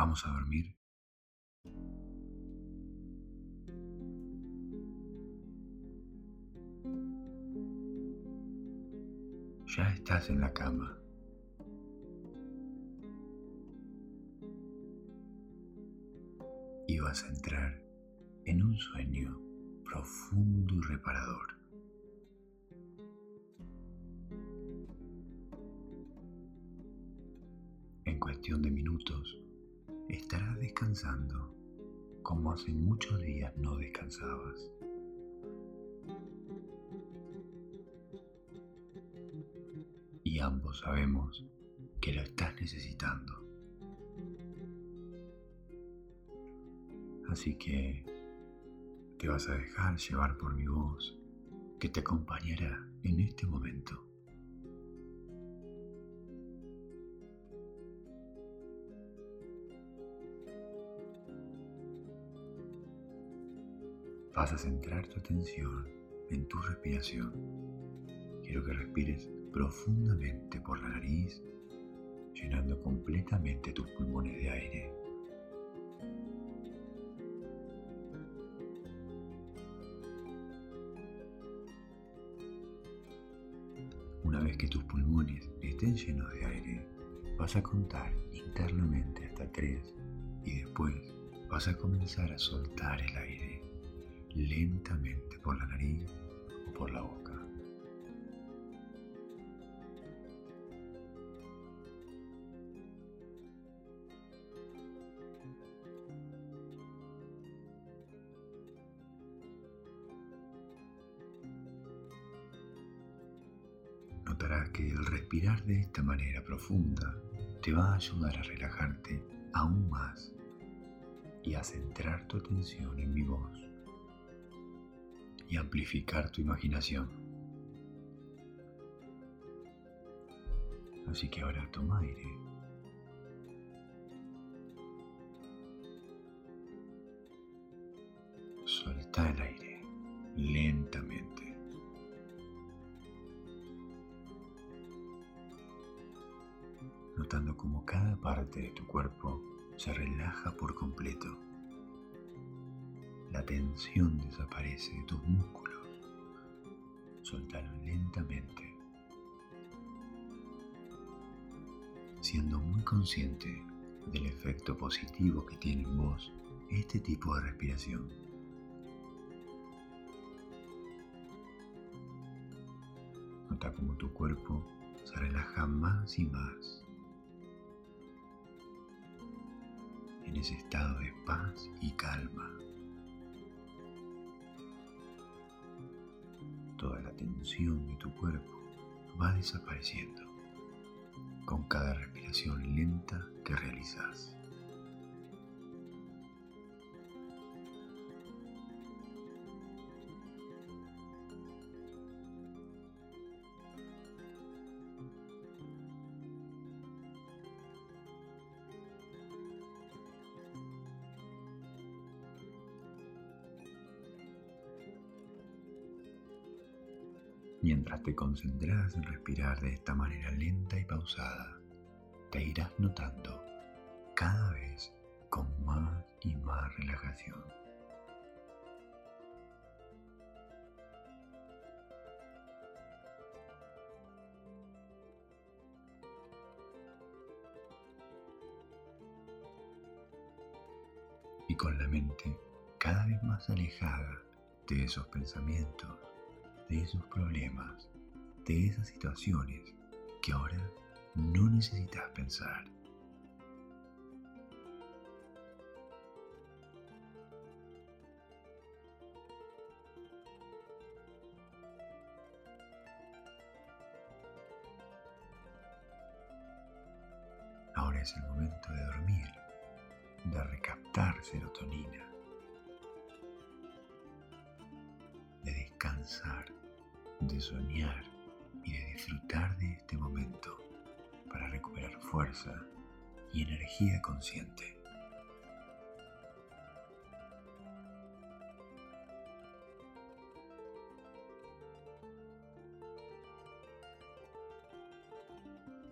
Vamos a dormir. Ya estás en la cama. Y vas a entrar en un sueño profundo y reparador. En cuestión de minutos, estarás descansando como hace muchos días no descansabas. Y ambos sabemos que lo estás necesitando. Así que te vas a dejar llevar por mi voz que te acompañará en este momento. Vas a centrar tu atención en tu respiración. Quiero que respires profundamente por la nariz, llenando completamente tus pulmones de aire. Una vez que tus pulmones estén llenos de aire, vas a contar internamente hasta tres y después vas a comenzar a soltar el aire lentamente por la nariz o por la boca. Notarás que el respirar de esta manera profunda te va a ayudar a relajarte aún más y a centrar tu atención en mi voz y amplificar tu imaginación. Así que ahora toma aire. Suelta el aire lentamente. Notando cómo cada parte de tu cuerpo se relaja por completo tensión desaparece de tus músculos. Soltalo lentamente, siendo muy consciente del efecto positivo que tiene en vos este tipo de respiración. Nota cómo tu cuerpo se relaja más y más en ese estado de paz y calma. Tensión de tu cuerpo va desapareciendo con cada respiración lenta que realizas. Te concentras en respirar de esta manera lenta y pausada, te irás notando cada vez con más y más relajación. Y con la mente cada vez más alejada de esos pensamientos de esos problemas, de esas situaciones que ahora no necesitas pensar. Ahora es el momento de dormir, de recaptar serotonina, de descansar de soñar y de disfrutar de este momento para recuperar fuerza y energía consciente.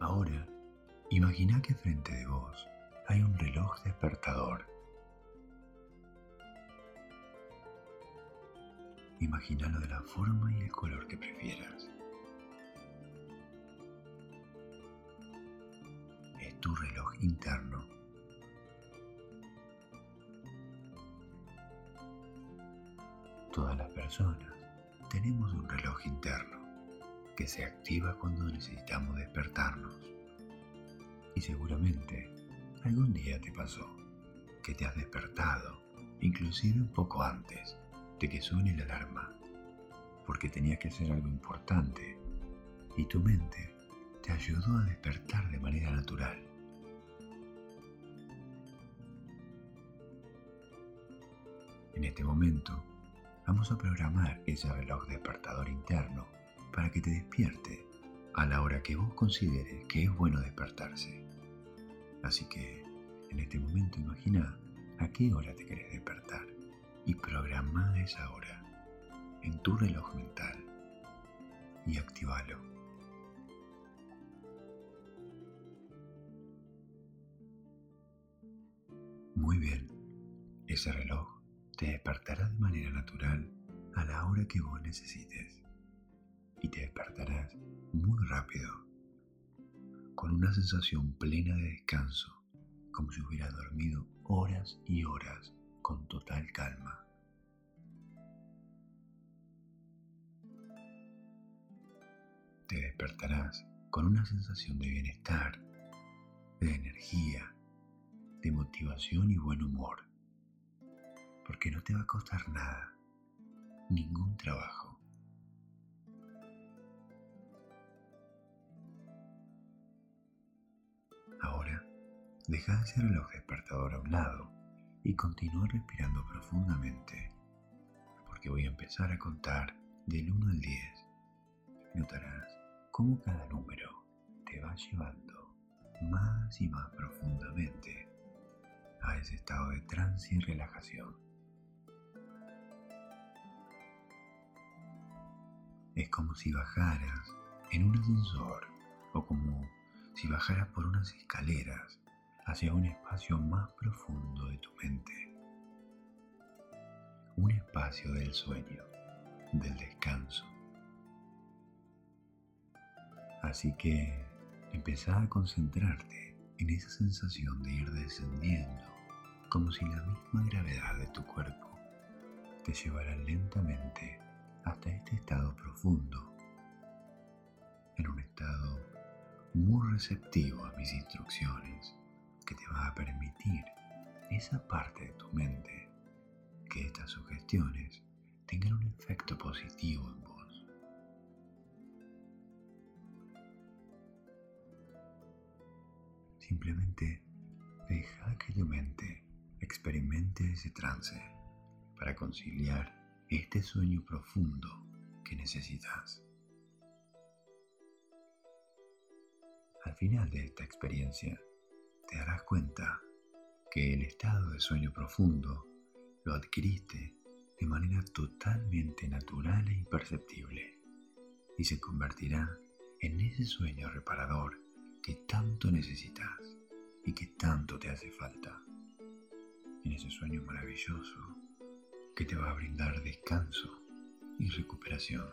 Ahora, imagina que frente de vos hay un reloj despertador. Imagínalo de la forma y el color que prefieras. Tu reloj interno. Todas las personas tenemos un reloj interno que se activa cuando necesitamos despertarnos. Y seguramente algún día te pasó que te has despertado, inclusive un poco antes de que suene la alarma, porque tenías que hacer algo importante y tu mente te ayudó a despertar de manera natural. En este momento vamos a programar ese reloj despertador interno para que te despierte a la hora que vos consideres que es bueno despertarse. Así que en este momento imagina a qué hora te querés despertar y programa esa hora en tu reloj mental y activalo. Muy bien, ese reloj te despertará de manera natural a la hora que vos necesites y te despertarás muy rápido, con una sensación plena de descanso, como si hubieras dormido horas y horas con total calma. Te despertarás con una sensación de bienestar, de energía, de motivación y buen humor porque no te va a costar nada, ningún trabajo. Ahora, deja ese reloj despertador a un lado y continúa respirando profundamente, porque voy a empezar a contar del 1 al 10. Notarás cómo cada número te va llevando más y más profundamente a ese estado de trance y relajación. Es como si bajaras en un ascensor o como si bajaras por unas escaleras hacia un espacio más profundo de tu mente. Un espacio del sueño, del descanso. Así que empezá a concentrarte en esa sensación de ir descendiendo, como si la misma gravedad de tu cuerpo te llevara lentamente hasta este estado profundo, en un estado muy receptivo a mis instrucciones que te va a permitir esa parte de tu mente que estas sugestiones tengan un efecto positivo en vos. Simplemente deja que tu mente experimente ese trance para conciliar este sueño profundo que necesitas. Al final de esta experiencia, te darás cuenta que el estado de sueño profundo lo adquiriste de manera totalmente natural e imperceptible y se convertirá en ese sueño reparador que tanto necesitas y que tanto te hace falta. En ese sueño maravilloso que te va a brindar descanso y recuperación.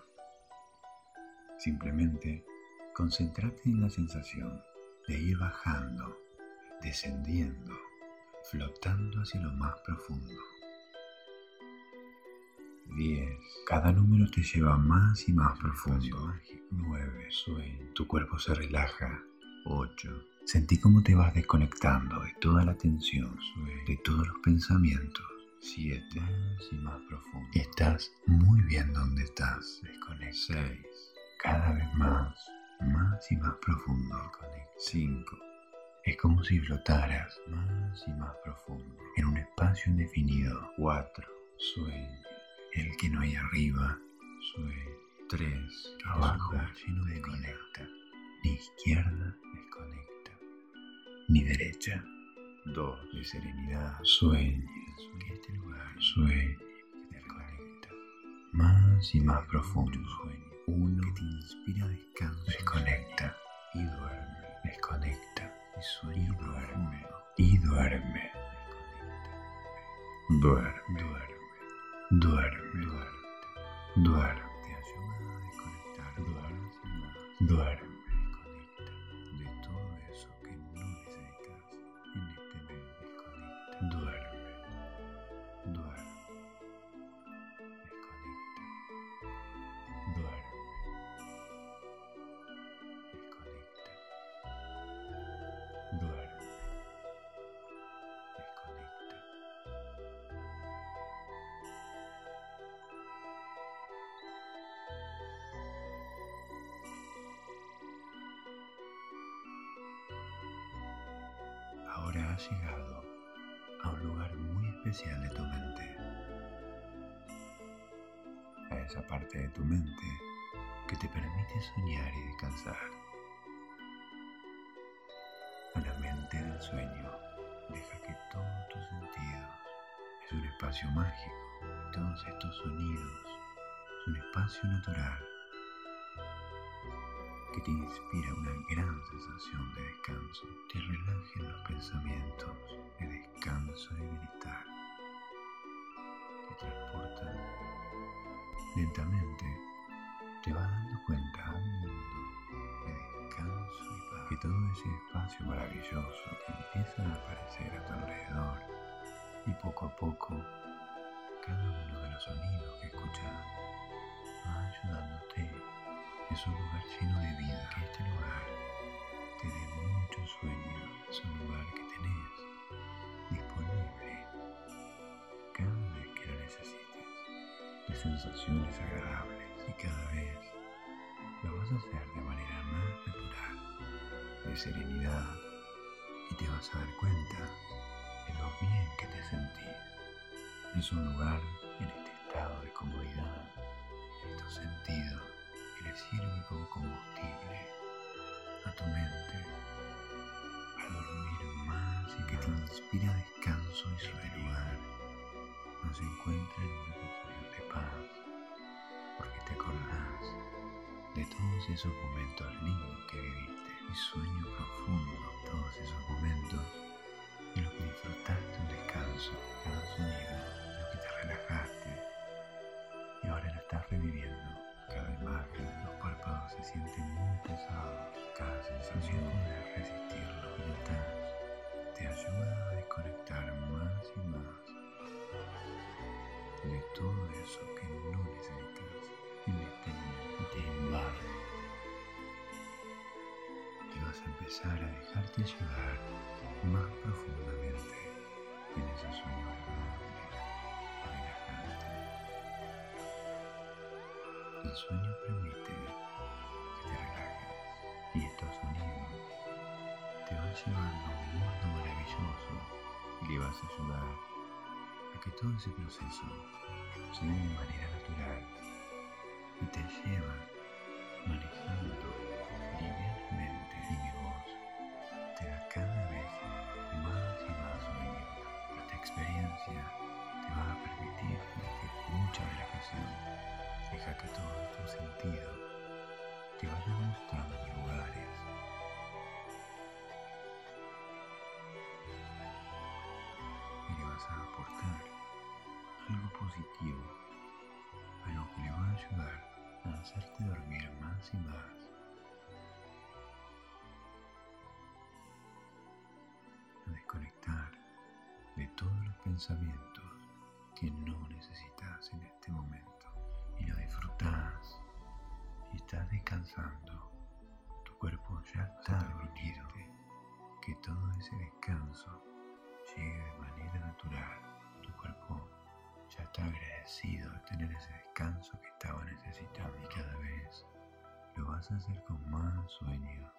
Simplemente concéntrate en la sensación de ir bajando, descendiendo, flotando hacia lo más profundo. 10. Cada número te lleva más y más profundo. 9. Sueño. Tu cuerpo se relaja. 8. Sentí cómo te vas desconectando de toda la tensión, de todos los pensamientos 7. y más profundo. Estás muy bien donde estás. Desconecta. 6. Cada vez más, más y más profundo. Desconecta. 5. Es como si flotaras más y más profundo en un espacio indefinido. 4. Sueño. El que no hay arriba. Sueño. 3. Abajo. Lleno de conecta. Ni izquierda. Desconecta. Ni derecha. 2. De serenidad. Sueño que este lugar sueñe, que más y más profundo. Sueño. Uno que te inspira descanso. Desconecta y duerme. Desconecta y sueña y duerme. y duerme. Duerme, duerme, duerme, duerme, duerme. Duerme, duerme. Mágico. Todos estos sonidos es un espacio natural que te inspira una gran sensación de descanso, te relajen los pensamientos de descanso y bienestar, te transportan lentamente, te vas dando cuenta a un mundo de descanso y paz, que todo ese espacio maravilloso empieza a aparecer a tu alrededor y poco a poco cada uno de los sonidos que escuchas va ayudándote es un lugar lleno de vida, que este lugar te dé mucho sueño, es un lugar que tenés disponible cada vez que lo necesites, de sensaciones agradables. Y cada vez lo vas a hacer de manera más natural, de serenidad. Y te vas a dar cuenta de lo bien que te sentís. Es un lugar en este estado de comodidad, en estos sentidos sirve como combustible a tu mente para dormir más y que te inspira descanso y lugar no se encuentra en una situación de paz porque te acordás de todos esos momentos lindos que viviste y sueño profundo todos esos momentos en los que disfrutaste un descanso cada sonido relajaste. Y ahora lo estás reviviendo. Cada imagen, los párpados se sienten muy pesados, cada sensación de resistirlo y notas te ayuda a desconectar más y más de todo eso que no necesitas en este mundo y te invade. Y vas a empezar a dejarte llevar más profundamente en ese sueño El sueño permite que te relajes y estos sonidos te van llevando a un mundo maravilloso y le vas a ayudar a que todo ese proceso se dé de manera natural y te lleva manejando livianamente y mi voz te da cada vez más y más sueño. Esta experiencia te va a permitir sentir mucha relajación Deja que todos tus sentidos te vayan mostrando lugares. Y le vas a aportar algo positivo, algo que le va a ayudar a hacerte dormir más y más. A desconectar de todos los pensamientos que no descansando. Tu cuerpo ya está dormido. Que todo ese descanso llegue de manera natural. Tu cuerpo ya está agradecido de tener ese descanso que estaba necesitando y cada vez lo vas a hacer con más sueño.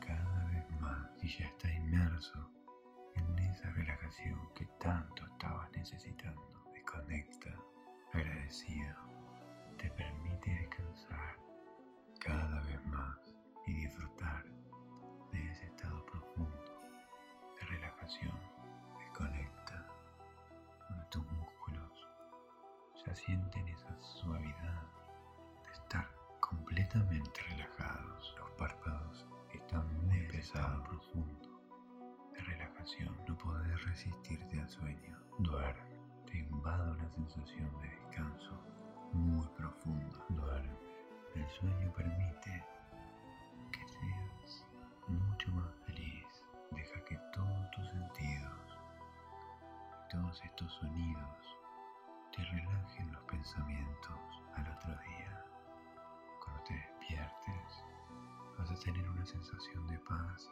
Cada vez más y ya está inmerso en esa relajación que tanto estabas necesitando. Desconecta agradecido, te permite descansar cada vez más y disfrutar de ese estado profundo de relajación. Desconecta donde tus músculos ya sienten esa suavidad de estar completamente relajados. Los párpados están muy pesados, profundo de relajación. No podés resistirte al sueño. Duerme. Te invade una sensación de descanso muy profundo. Duerme. El sueño permite que seas mucho más feliz. Deja que todos tus sentidos, todos estos sonidos, te relajen los pensamientos al otro día. Cuando te despiertes, vas a tener una sensación de paz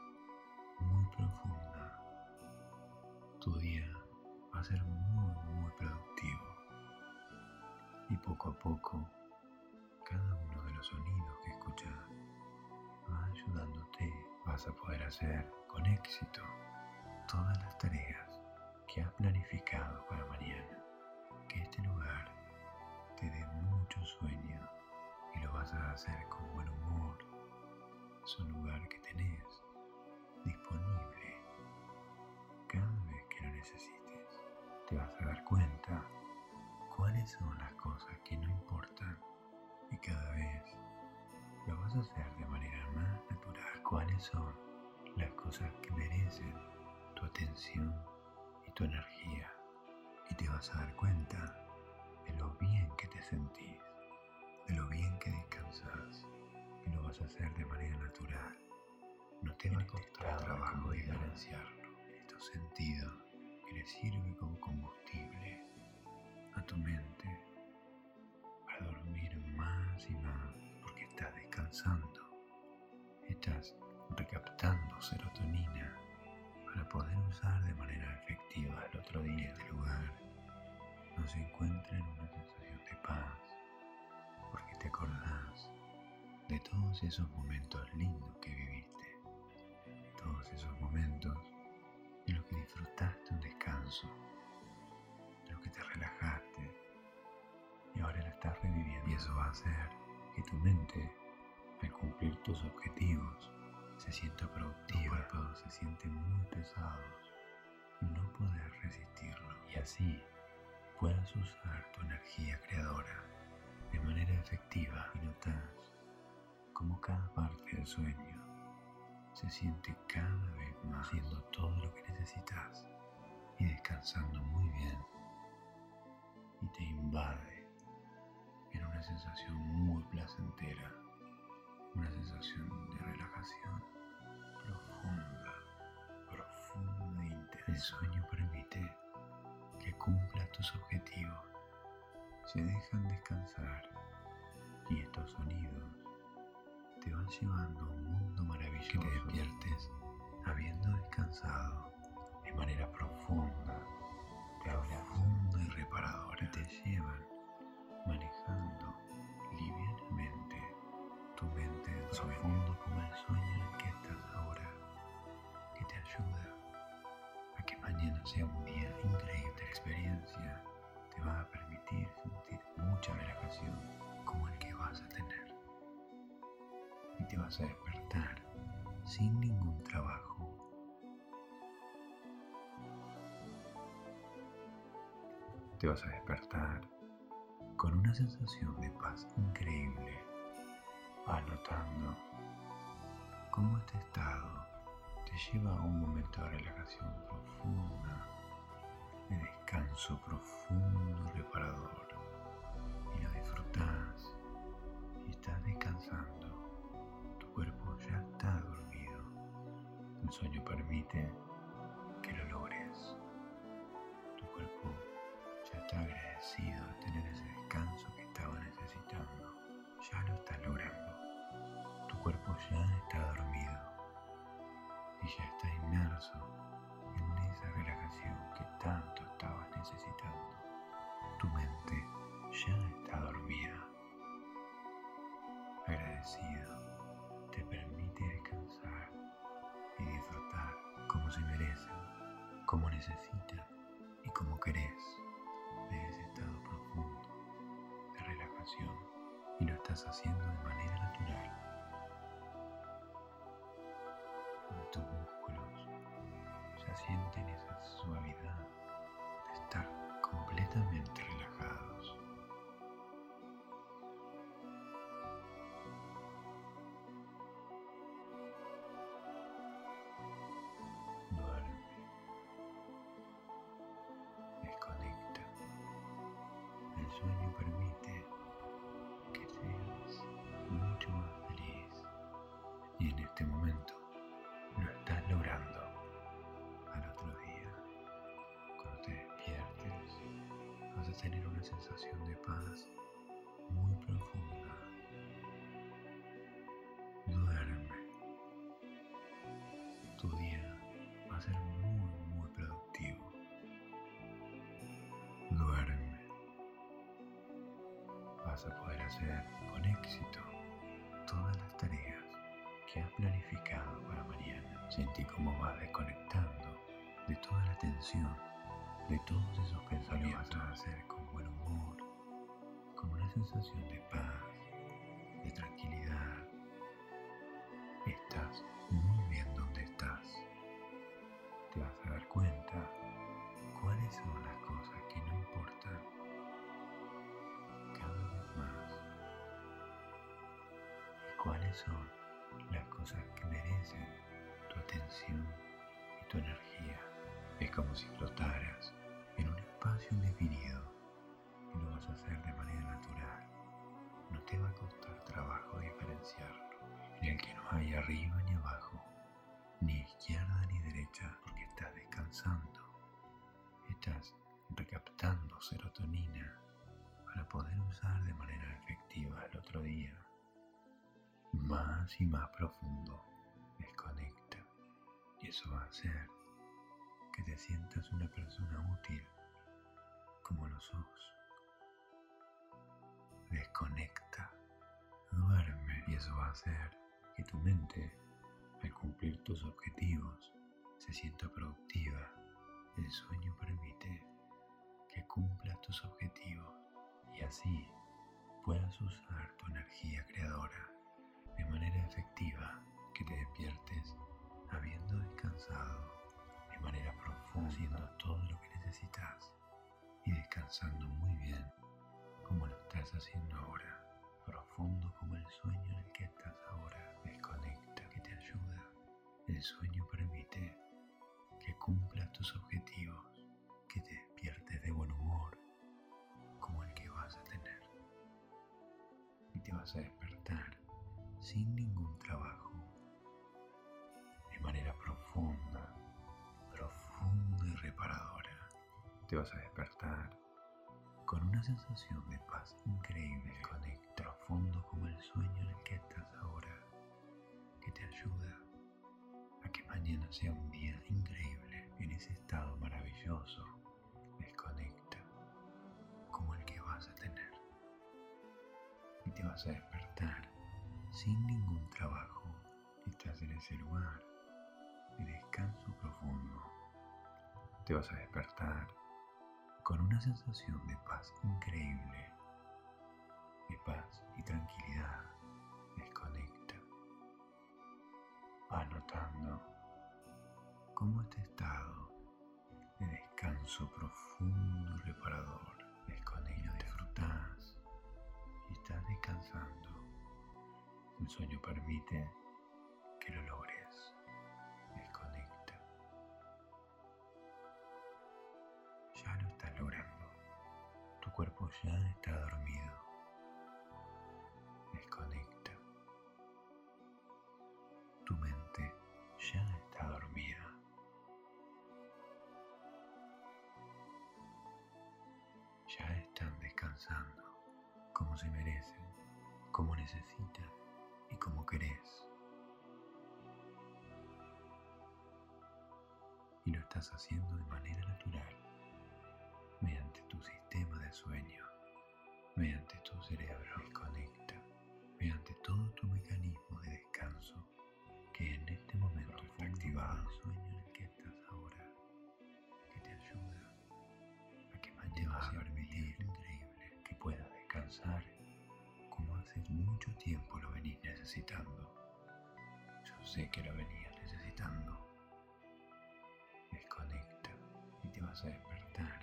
muy profunda. Tu día va a ser muy, muy productivo. Y poco a poco, Vas a poder hacer con éxito todas las tareas que has planificado para mañana. Que este lugar te dé mucho sueño y lo vas a hacer con buen humor. Es un lugar que tenés disponible cada vez que lo necesites. Te vas a dar cuenta cuáles son las cosas que no importan y cada vez lo vas a hacer de manera. Cuáles son las cosas que merecen tu atención y tu energía y te vas a dar cuenta de lo bien que te sentís, de lo bien que descansas y lo vas a hacer de manera natural no te va a costar trabajo diferenciarlo. Estos sentidos que le sirve como combustible a tu mente para dormir más y más porque estás descansando. Estás recaptando serotonina para poder usar de manera efectiva el otro día. Este lugar no se encuentra en una sensación de paz porque te acordás de todos esos momentos lindos que viviste todos esos momentos en los que disfrutaste un descanso, en los que te relajaste y ahora lo estás reviviendo. Y eso va a hacer que tu mente, al cumplir tus objetivos, se sienta productiva, cuerpo se siente muy pesado no poder resistirlo. Y así puedas usar tu energía creadora de manera efectiva y notas como cada parte del sueño se siente cada vez más haciendo todo lo que necesitas y descansando muy bien y te invade en una sensación muy placentera, una sensación de relajación profunda, profunda e intensa. El sueño permite que cumplas tus objetivos, se dejan descansar y estos sonidos te van llevando a un mundo maravilloso. Que te despiertes habiendo descansado de manera profunda, profunda y reparadora. Te llevan manejando profundo como el sueño en que estás ahora, que te ayuda a que mañana sea un día increíble. La experiencia te va a permitir sentir mucha relajación como el que vas a tener y te vas a despertar sin ningún trabajo. Te vas a despertar con una sensación de paz increíble, anotando cómo este estado te lleva a un momento de relajación profunda, de descanso profundo reparador, y lo disfrutas y estás descansando cuerpo ya está dormido. El sueño permite que lo logres. Tu cuerpo ya está agradecido como necesitan y como querés de ese estado profundo de relajación y lo estás haciendo tener una sensación de paz muy profunda. Duerme. Tu día va a ser muy, muy productivo. Duerme. Vas a poder hacer con éxito todas las tareas que has planificado para mañana. Sentí cómo vas desconectando de toda la tensión, de todos esos pensamientos. Vas a hacer con buen humor, con una sensación de paz, de tranquilidad. Estás muy bien donde estás. Te vas a dar cuenta cuáles son las cosas que no importan cada vez más y cuáles son las cosas que merecen tu atención y tu energía. Es como si flotaras arriba ni abajo, ni izquierda ni derecha, porque estás descansando. Estás recaptando serotonina para poder usar de manera efectiva el otro día. Más y más profundo, desconecta. Y eso va a hacer que te sientas una persona útil, como lo sos. Desconecta, duerme y eso va a hacer que tu mente, al cumplir tus objetivos, se sienta productiva. El sueño permite que cumplas tus objetivos y así puedas usar tu energía creadora de manera efectiva, que te despiertes habiendo descansado de manera profunda, haciendo todo lo que necesitas y descansando muy bien como lo estás haciendo ahora, profundo como el sueño en el que estás ahora, desconecta, que te ayuda. El sueño permite que cumplas tus objetivos, que te despiertes de buen humor, como el que vas a tener. Y te vas a despertar sin ningún trabajo, de manera profunda, profunda y reparadora. Te vas a despertar con una sensación de paz increíble, conecta profundo como el sueño en el que estás ahora, que te ayuda a que mañana sea un día increíble en ese estado maravilloso, desconecta como el que vas a tener. Y te vas a despertar sin ningún trabajo. Estás en ese lugar de descanso profundo. Te vas a despertar con una sensación de paz increíble, de paz y tranquilidad. Notando cómo este estado de descanso profundo y reparador desconecta, disfrutas y estás descansando. El sueño permite que lo logres. Desconecta. Ya lo estás logrando. Tu cuerpo ya está dormido. Como se merecen, como necesitan y como querés. Y lo estás haciendo de manera natural, mediante tu sistema de sueño, mediante tu cerebro tiempo lo venís necesitando. Yo sé que lo venías necesitando. Desconecta y te vas a despertar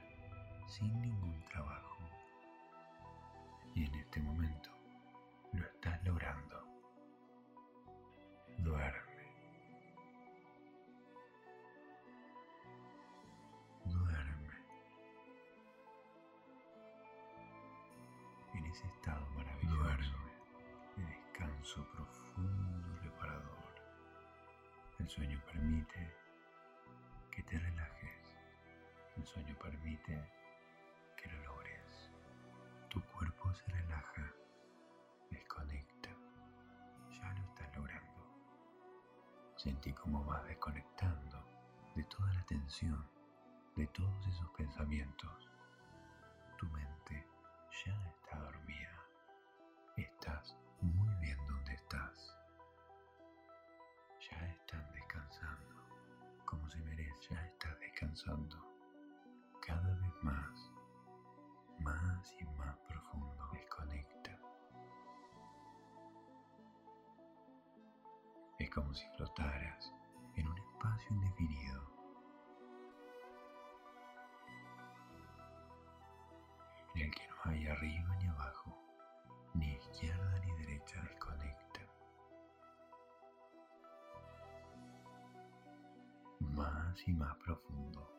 sin ningún trabajo. Y en este momento sueño permite que te relajes. El sueño permite que lo logres. Tu cuerpo se relaja, desconecta. Ya lo estás logrando. Sentí cómo vas desconectando de toda la tensión, de todos esos pensamientos. Tu mente ya está dormida. Estás muy bien donde estás. Cada vez más, más y más profundo. Desconecta. Es como si flotaras en un espacio indefinido. En el que no hay arriba Más y más profundo.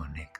Desconecta.